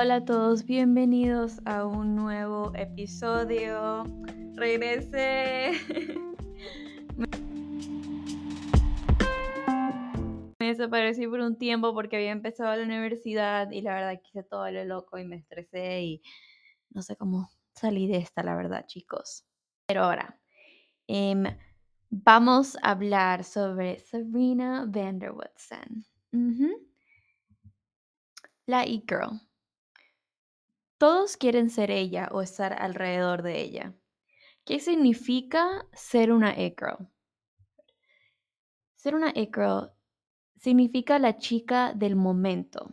Hola a todos, bienvenidos a un nuevo episodio. Regresé. Me desaparecí por un tiempo porque había empezado la universidad y la verdad quise todo lo loco y me estresé y no sé cómo salí de esta, la verdad, chicos. Pero ahora, em, vamos a hablar sobre Sabrina Vanderwoodson. La e-girl. Todos quieren ser ella o estar alrededor de ella. ¿Qué significa ser una e-girl? Ser una e-girl significa la chica del momento.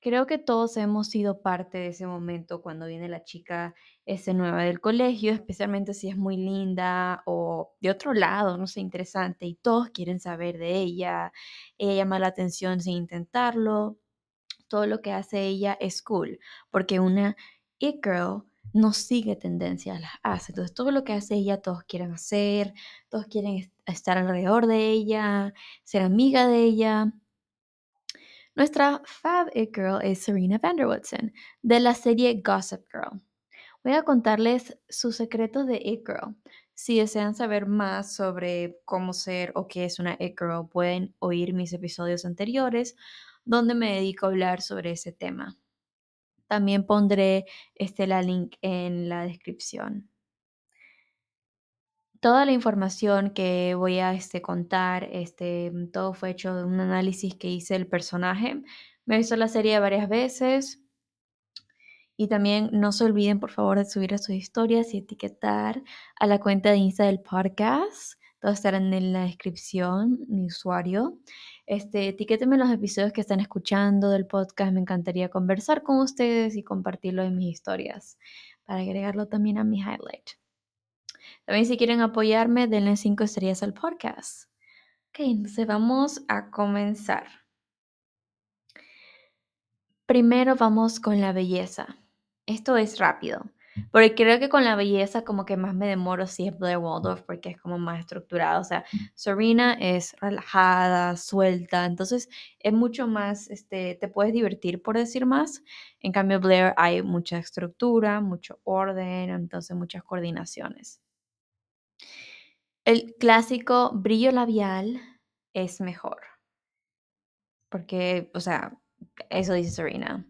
Creo que todos hemos sido parte de ese momento cuando viene la chica ese nueva del colegio, especialmente si es muy linda o de otro lado, no sé, interesante, y todos quieren saber de ella, ella llama la atención sin intentarlo, todo lo que hace ella es cool, porque una it girl no sigue tendencias, las hace. Entonces, todo lo que hace ella, todos quieren hacer, todos quieren estar alrededor de ella, ser amiga de ella. Nuestra fab it girl es Serena Vanderwoodson, de la serie Gossip Girl. Voy a contarles sus secretos de it girl. Si desean saber más sobre cómo ser o qué es una it girl, pueden oír mis episodios anteriores donde me dedico a hablar sobre ese tema. También pondré este, link en la descripción. Toda la información que voy a este, contar, este, todo fue hecho de un análisis que hice del personaje. Me he la serie varias veces. Y también no se olviden, por favor, de subir a sus historias y etiquetar a la cuenta de Insta del podcast. Todos estarán en la descripción, mi usuario. Este, etiquétenme los episodios que están escuchando del podcast. Me encantaría conversar con ustedes y compartirlo en mis historias para agregarlo también a mi highlight. También si quieren apoyarme, denle 5 estrellas al podcast. Ok, entonces vamos a comenzar. Primero vamos con la belleza. Esto es rápido. Porque creo que con la belleza como que más me demoro si es Blair Waldorf porque es como más estructurado. O sea, Serena es relajada, suelta, entonces es mucho más, este, te puedes divertir por decir más. En cambio, Blair hay mucha estructura, mucho orden, entonces muchas coordinaciones. El clásico brillo labial es mejor. Porque, o sea, eso dice Serena.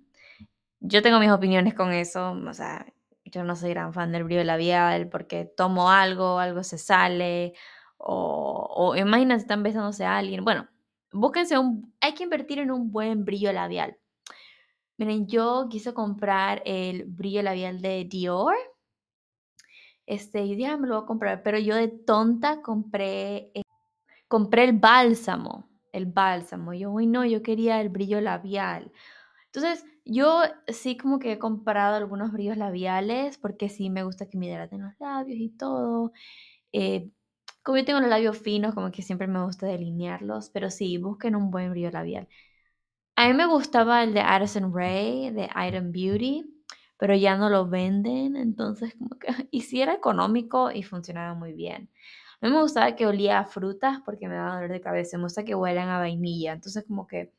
Yo tengo mis opiniones con eso, o sea, yo no soy gran fan del brillo labial porque tomo algo, algo se sale, o, o imagínense, están besándose a alguien. Bueno, búsquense un, hay que invertir en un buen brillo labial. Miren, yo quise comprar el brillo labial de Dior. Este, y dije, me lo voy a comprar, pero yo de tonta compré, eh, compré el bálsamo, el bálsamo. Yo, uy, no, yo quería el brillo labial. Entonces, yo sí como que he comprado algunos brillos labiales porque sí me gusta que me hidraten los labios y todo. Eh, como yo tengo los labios finos, como que siempre me gusta delinearlos, pero sí, busquen un buen brillo labial. A mí me gustaba el de Addison Ray, de Item Beauty, pero ya no lo venden, entonces como que, y sí era económico y funcionaba muy bien. A mí me gustaba que olía a frutas porque me daba dolor de cabeza, me gusta que huelan a vainilla, entonces como que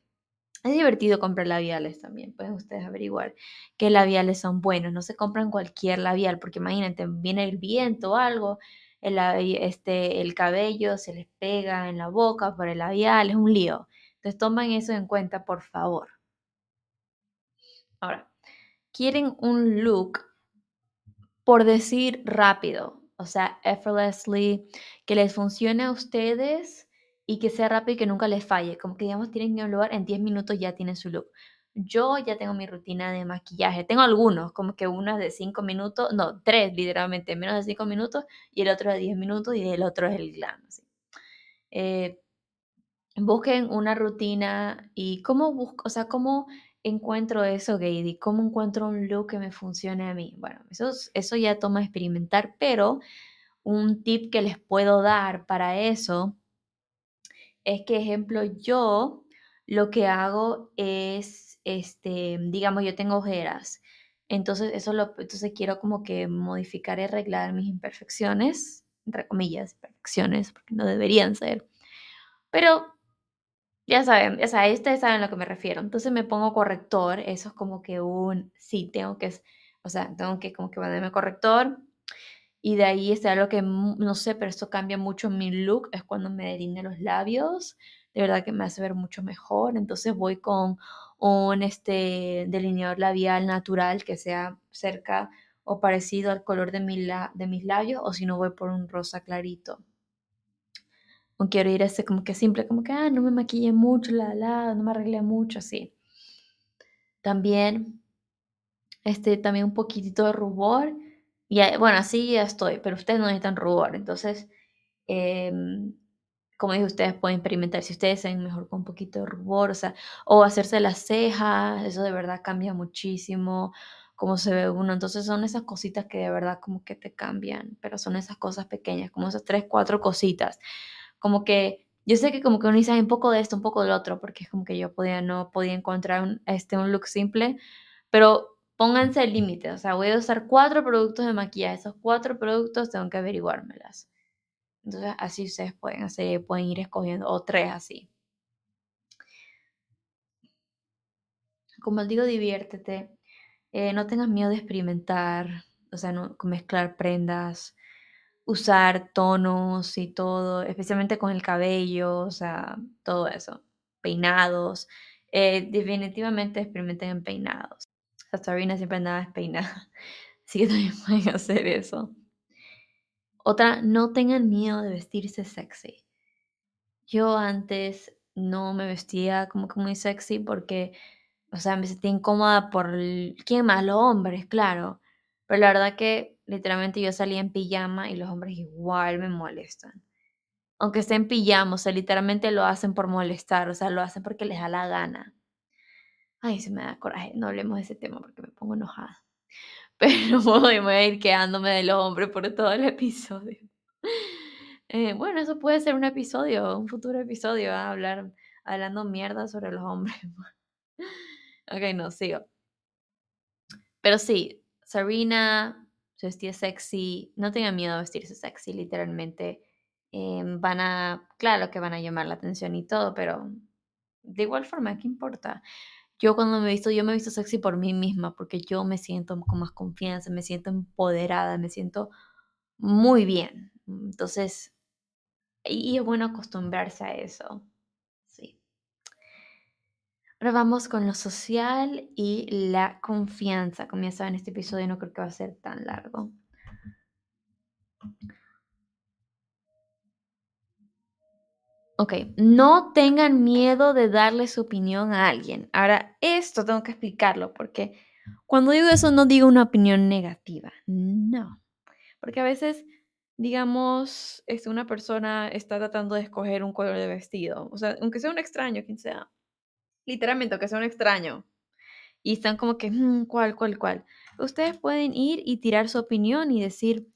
es divertido comprar labiales también, pueden ustedes averiguar qué labiales son buenos. No se compran cualquier labial, porque imagínate, viene el viento o algo, el, este, el cabello se les pega en la boca por el labial, es un lío. Entonces tomen eso en cuenta, por favor. Ahora, quieren un look, por decir rápido, o sea, effortlessly, que les funcione a ustedes y que sea rápido y que nunca les falle. Como que, digamos, tienen un lugar, en 10 minutos ya tienen su look. Yo ya tengo mi rutina de maquillaje. Tengo algunos, como que uno es de 5 minutos, no, 3 literalmente, menos de 5 minutos, y el otro de 10 minutos y el otro es el glam. Eh, busquen una rutina y cómo busco, o sea, cómo encuentro eso, Gady, cómo encuentro un look que me funcione a mí. Bueno, eso, eso ya toma experimentar, pero un tip que les puedo dar para eso es que, ejemplo, yo lo que hago es, este, digamos, yo tengo ojeras. Entonces, eso lo, entonces quiero como que modificar y arreglar mis imperfecciones, entre comillas, imperfecciones, porque no deberían ser. Pero ya saben, o sea, ustedes saben a lo que me refiero. Entonces me pongo corrector, eso es como que un, sí, tengo que, o sea, tengo que como que ponerme corrector. Y de ahí está lo que, no sé, pero esto cambia mucho mi look, es cuando me deline los labios, de verdad que me hace ver mucho mejor. Entonces voy con un este, delineador labial natural que sea cerca o parecido al color de, mi de mis labios, o si no voy por un rosa clarito o quiero ir a ese como que simple, como que, ah, no me maquille mucho, la, la, no me arregle mucho, así. También, este, también un poquitito de rubor. Y bueno, así ya estoy, pero ustedes no necesitan rubor. Entonces, em, como dije, ustedes pueden experimentar si ustedes se ven mejor con un poquito de rubor, o sea, o hacerse las cejas, eso de verdad cambia muchísimo cómo se ve uno. Entonces son esas cositas que de verdad como que te cambian, pero son esas cosas pequeñas, como esas tres, cuatro cositas como que yo sé que como que uno dice un poco de esto, un poco del otro, porque es como que yo podía, no podía encontrar un, este, un look simple, pero pónganse el límite, o sea, voy a usar cuatro productos de maquillaje, esos cuatro productos tengo que averiguármelas. Entonces así ustedes pueden hacer, pueden ir escogiendo, o tres así. Como les digo, diviértete, eh, no tengas miedo de experimentar, o sea, no, mezclar prendas, usar tonos y todo, especialmente con el cabello, o sea, todo eso, peinados. Eh, definitivamente experimenten en peinados. Sabrina siempre andaba despeinada, así que también pueden hacer eso. Otra, no tengan miedo de vestirse sexy. Yo antes no me vestía como que muy sexy porque, o sea, me sentía incómoda por, ¿quién más? Los hombres, claro. Pero la verdad que literalmente yo salía en pijama y los hombres igual me molestan. Aunque esté en pijama, o sea, literalmente lo hacen por molestar, o sea, lo hacen porque les da la gana. Ay, se me da coraje, no hablemos de ese tema porque me pongo enojada. Pero voy, voy a ir quedándome de los hombres por todo el episodio. Eh, bueno, eso puede ser un episodio, un futuro episodio, a hablar, hablando mierda sobre los hombres. ok, no, sigo. Pero sí, Sarina se vestía sexy, no tengan miedo de vestirse sexy, literalmente. Em, van a, claro que van a llamar la atención y todo, pero de igual forma, ¿qué importa? Yo cuando me he visto, yo me he visto sexy por mí misma, porque yo me siento con más confianza, me siento empoderada, me siento muy bien. Entonces, y es bueno acostumbrarse a eso. Ahora vamos con lo social y la confianza. Como ya saben, este episodio no creo que va a ser tan largo. Ok, no tengan miedo de darle su opinión a alguien. Ahora, esto tengo que explicarlo porque cuando digo eso no digo una opinión negativa, no. Porque a veces, digamos, este, una persona está tratando de escoger un color de vestido, o sea, aunque sea un extraño, quien sea, literalmente, que sea un extraño, y están como que, mm, ¿cuál, cuál, cuál? Ustedes pueden ir y tirar su opinión y decir,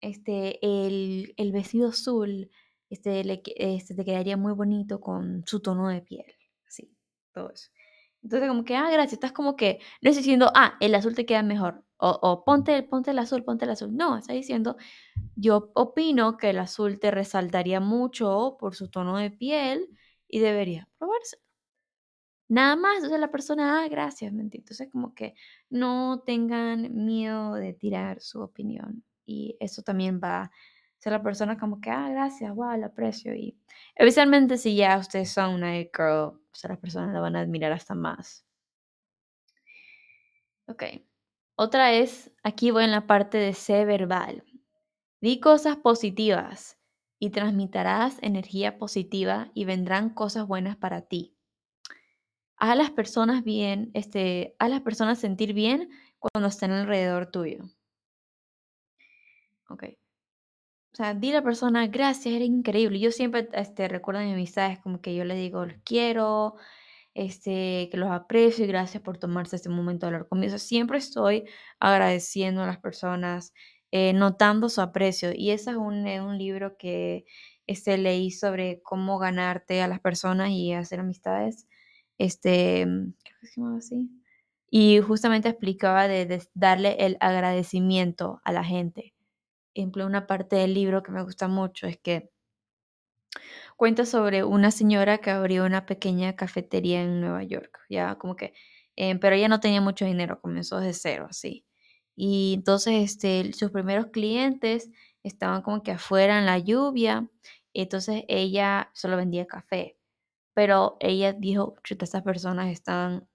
este, el, el vestido azul, este, le, este, te quedaría muy bonito con su tono de piel, así, todo eso. Entonces, como que, ah, gracias, estás como que, no estás diciendo, ah, el azul te queda mejor, o, o ponte, ponte el azul, ponte el azul. No, está diciendo, yo opino que el azul te resaltaría mucho por su tono de piel y debería probarse. Nada más, entonces la persona, ah, gracias, mentira. Entonces como que no tengan miedo de tirar su opinión y eso también va a ser la persona como que, ah, gracias, wow, lo aprecio. Y especialmente si ya ustedes son una girl, o sea, las personas la van a admirar hasta más. Ok. Otra es, aquí voy en la parte de ser verbal. Di cosas positivas y transmitirás energía positiva y vendrán cosas buenas para ti a las personas bien, este, a las personas sentir bien cuando estén alrededor tuyo. Ok. Sea, di a la persona, gracias, eres increíble. Yo siempre este, recuerdo mis amistades como que yo les digo, los quiero, este, que los aprecio y gracias por tomarse este momento de hablar conmigo. siempre estoy agradeciendo a las personas, eh, notando su aprecio. Y ese es un, eh, un libro que este, leí sobre cómo ganarte a las personas y hacer amistades. Este, llamaba así. Y justamente explicaba de, darle el agradecimiento a la gente. Ejemplo, una parte del libro que me gusta mucho es que cuenta sobre una señora que abrió una pequeña cafetería en Nueva York, ya como que, eh, pero ella no tenía mucho dinero, comenzó desde cero, así. Y entonces este, sus primeros clientes estaban como que afuera en la lluvia, entonces ella solo vendía café, pero ella dijo, chuta, estas personas están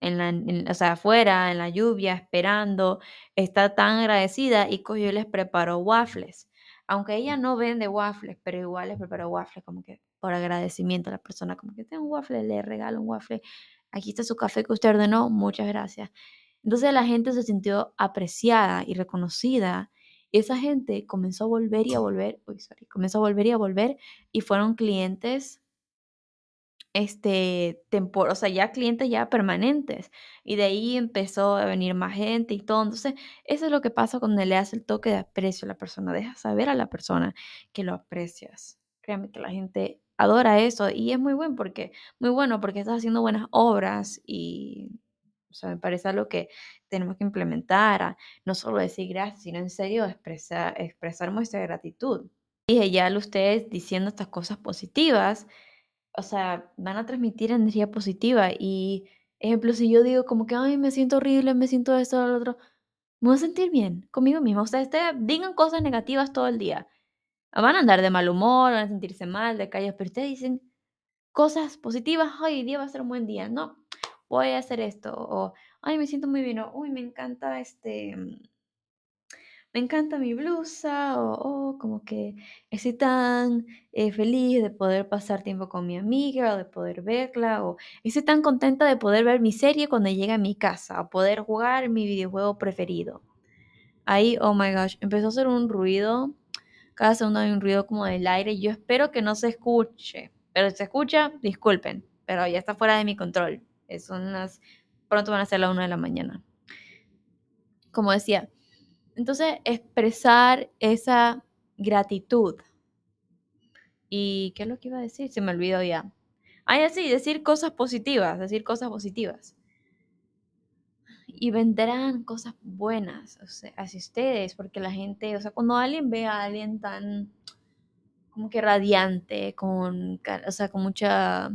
en la, o sea, afuera, en la lluvia, esperando, está tan agradecida y cogió y les preparó waffles. Aunque ella no vende waffles, pero igual les preparó waffles como que por agradecimiento a la persona, como que tengo un waffle, le regalo un waffle, aquí está su café que usted ordenó, muchas gracias. Entonces la gente se sintió apreciada y reconocida. Y esa gente comenzó a volver y a volver, uy, comenzó a volver y a volver y fueron clientes este, tempor o sea, ya clientes ya permanentes. Y de ahí empezó a venir más gente y todo. Entonces, eso es lo que pasa cuando le das el toque de aprecio a la persona. Deja saber a la persona que lo aprecias. Créame que la gente adora eso y es muy bueno porque, muy bueno porque estás haciendo buenas obras y, o sea, me parece algo que tenemos que implementar. no solo decir gracias, sino en serio expresar, expresar nuestra gratitud. Dije ya ustedes diciendo estas cosas positivas o sea, van a transmitir energía positiva. Y, ejemplo, si yo digo como que, ay, me siento horrible, me siento esto, lo otro, me voy a sentir bien conmigo mismo. O sea, ustedes digan cosas negativas todo el día. Van a andar de mal humor, van a sentirse mal, de calles, pero ustedes dicen cosas positivas, ay, hoy día va a ser un buen día. No, voy a hacer esto. O, ay, me siento muy bien. O, uy, me encanta este me encanta mi blusa o, como que estoy tan eh, feliz de poder pasar tiempo con mi amiga o de poder verla o estoy tan contenta de poder ver mi serie cuando llegue a mi casa o poder jugar mi videojuego preferido. Ahí, oh my gosh, empezó a hacer un ruido. Cada segundo hay un ruido como del aire. Yo espero que no se escuche. Pero si se escucha, disculpen. Pero ya está fuera de mi control. Son unas... Pronto van a ser las 1 de la mañana. Como decía, entonces, expresar esa gratitud. ¿Y qué es lo que iba a decir? Se me olvidó ya. Ah, sí, decir cosas positivas, decir cosas positivas. Y vendrán cosas buenas hacia ustedes, porque la gente, o sea, cuando alguien ve a alguien tan como que radiante, con, o sea, con mucha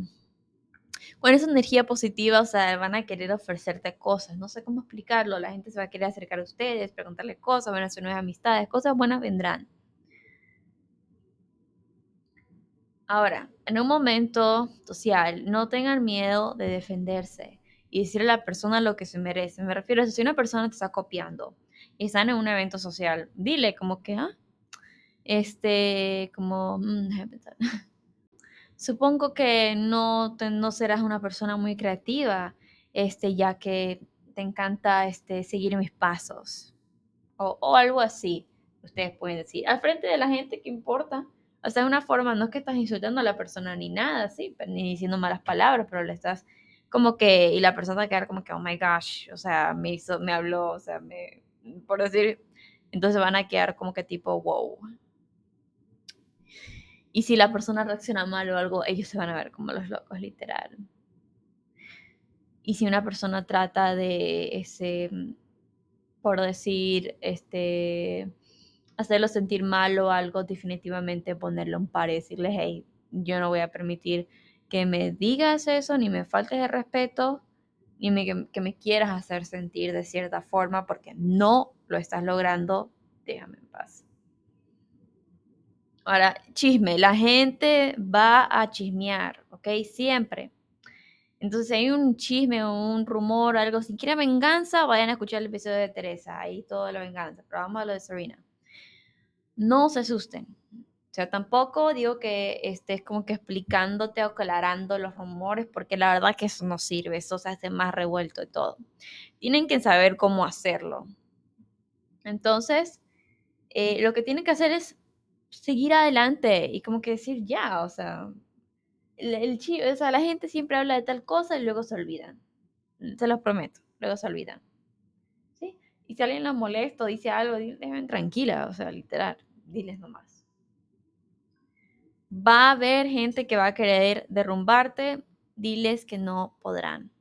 con esa energía positiva, o sea, van a querer ofrecerte cosas. No sé cómo explicarlo. La gente se va a querer acercar a ustedes, preguntarle cosas, van a hacer nuevas amistades, cosas buenas vendrán. Ahora, en un momento social, no tengan miedo de defenderse y decirle a la persona lo que se merece. Me refiero a si una persona te está copiando y están en un evento social, dile como que, ah, este, como, mm, Supongo que no, no serás una persona muy creativa, este, ya que te encanta este, seguir mis pasos o, o algo así. Ustedes pueden decir, al frente de la gente, ¿qué importa? O sea, es una forma, no es que estás insultando a la persona ni nada, sí, ni diciendo malas palabras, pero le estás como que, y la persona va a quedar como que, oh my gosh, o sea, me hizo, me habló, o sea, me, por decir, entonces van a quedar como que tipo, wow, y si la persona reacciona mal o algo, ellos se van a ver como los locos, literal. Y si una persona trata de ese, por decir, este, hacerlo sentir mal o algo, definitivamente ponerle un par y decirle, hey, yo no voy a permitir que me digas eso, ni me faltes de respeto, ni me, que me quieras hacer sentir de cierta forma, porque no lo estás logrando, déjame en paz. Ahora, chisme, la gente va a chismear, ¿ok? Siempre. Entonces, si hay un chisme o un rumor, algo, si quieren venganza, vayan a escuchar el episodio de Teresa, ahí toda la venganza, pero vamos a lo de Serena. No se asusten. O sea, tampoco digo que estés como que explicándote o aclarando los rumores, porque la verdad que eso no sirve, eso se hace más revuelto y todo. Tienen que saber cómo hacerlo. Entonces, eh, lo que tienen que hacer es seguir adelante y como que decir ya, o sea, el, o sea, la gente siempre habla de tal cosa y luego se olvidan. Se los prometo, luego se olvidan. ¿Sí? Y si alguien los molesta o dice algo, déjenme tranquila, o sea, literal, diles nomás. Va a haber gente que va a querer derrumbarte, diles que no podrán.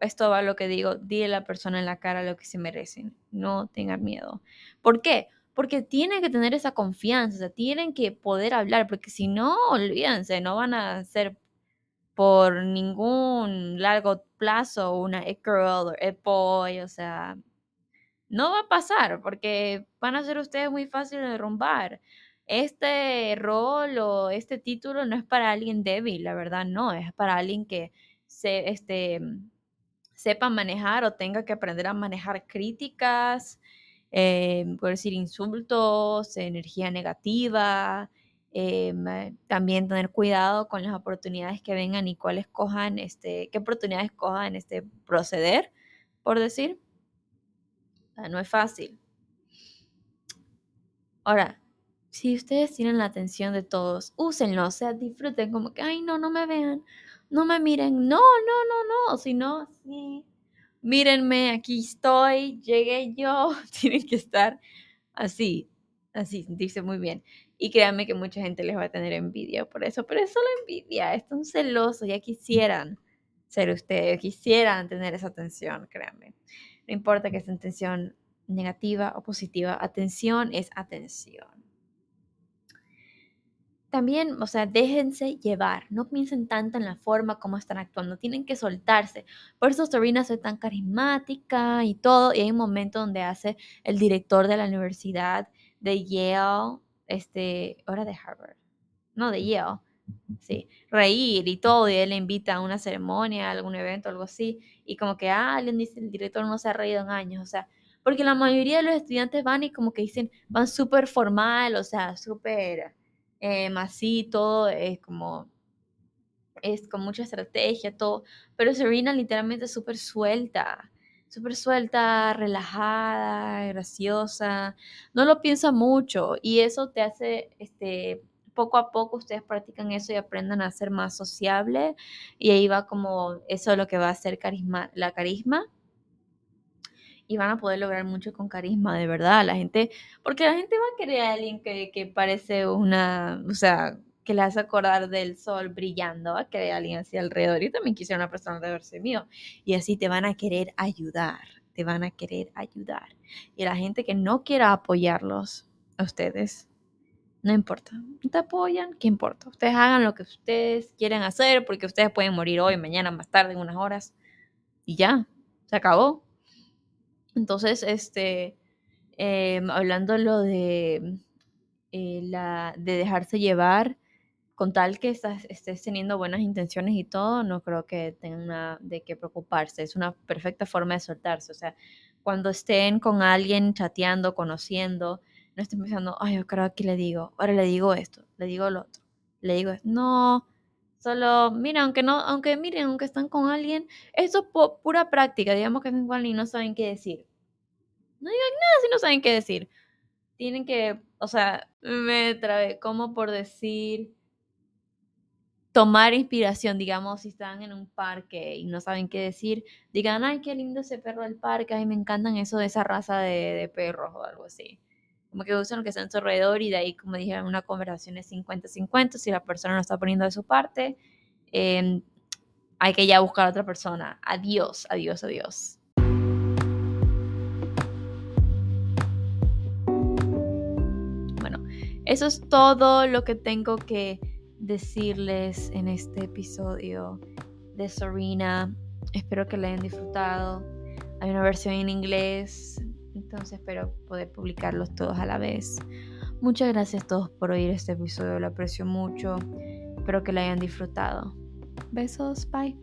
Esto va a lo que digo, dile a la persona en la cara lo que se merecen, no tengan miedo. ¿Por qué? Porque tienen que tener esa confianza, o sea, tienen que poder hablar, porque si no, olvídense, no van a ser por ningún largo plazo una e-girl o e-boy, o sea, no va a pasar, porque van a ser ustedes muy fáciles de derrumbar. Este rol o este título no es para alguien débil, la verdad no, es para alguien que se, este, sepa manejar o tenga que aprender a manejar críticas, eh, por decir insultos, energía negativa, eh, también tener cuidado con las oportunidades que vengan y cuáles cojan, este, qué oportunidades cojan este proceder, por decir. no es fácil. Ahora, si ustedes tienen la atención de todos, úsenlo, o sea, disfruten como que, ay, no, no me vean, no me miren, no, no, no, no, si no, sí, mírenme, aquí estoy, llegué yo, tienen que estar así, así, sentirse muy bien. Y créanme que mucha gente les va a tener envidia por eso, pero es solo envidia, están celosos, ya quisieran ser ustedes, quisieran tener esa atención, créanme. No importa que sea atención negativa o positiva, atención es atención también, o sea, déjense llevar, no piensen tanto en la forma como están actuando, tienen que soltarse. Por eso Serena es tan carismática y todo, y hay un momento donde hace el director de la universidad de Yale, este, ahora de Harvard, no, de Yale, sí, reír y todo, y él le invita a una ceremonia, a algún evento, algo así, y como que, ah, alguien dice, el director no se ha reído en años, o sea, porque la mayoría de los estudiantes van y como que dicen, van súper formal, o sea, súper eh, todo es como, es con mucha estrategia, todo, pero Serena literalmente es súper suelta, súper suelta, relajada, graciosa, no lo piensa mucho y eso te hace, este, poco a poco ustedes practican eso y aprendan a ser más sociable y ahí va como eso es lo que va a ser carisma, la carisma y van a poder lograr mucho con carisma, de verdad. La gente, porque la gente va a querer a alguien que, que parece una, o sea, que le hace acordar del sol brillando, va a querer a alguien así alrededor. Yo también quisiera una persona de verse mío. Y así te van a querer ayudar, te van a querer ayudar. Y la gente que no quiera apoyarlos a ustedes, no importa, no te apoyan, ¿qué importa? Ustedes hagan lo que ustedes quieren hacer porque ustedes pueden morir hoy, mañana, más tarde, en unas horas. Y ya, se acabó. Entonces, este, em, hablando lo de, eh, la, de dejarse llevar, con tal que estás, estés teniendo buenas intenciones y todo, no creo que tenga de qué preocuparse. Es una perfecta forma de soltarse. O sea, cuando estén con alguien chateando, conociendo, no estén pensando, ay, yo creo que le digo, ahora le digo esto, le digo lo otro, le digo esto. No, Solo, mira, aunque no, aunque miren, aunque están con alguien, eso es pura práctica, digamos que están con alguien y no saben qué decir. No digan nada si no saben qué decir. Tienen que, o sea, me trae, como por decir, tomar inspiración, digamos, si están en un parque y no saben qué decir, digan, ay, qué lindo ese perro del parque, ay, me encantan eso de esa raza de, de perros o algo así como que usan lo que está en su alrededor y de ahí, como dije, una conversación es 50-50, si la persona no está poniendo de su parte, em, hay que ya buscar a otra persona. Adiós, adiós, adiós. Bueno, eso es todo lo que tengo que decirles en este episodio de Serena. Espero que la hayan disfrutado. Hay una versión en inglés, entonces espero poder publicarlos todos a la vez. Muchas gracias a todos por oír este episodio, lo aprecio mucho. Espero que lo hayan disfrutado. Besos, bye.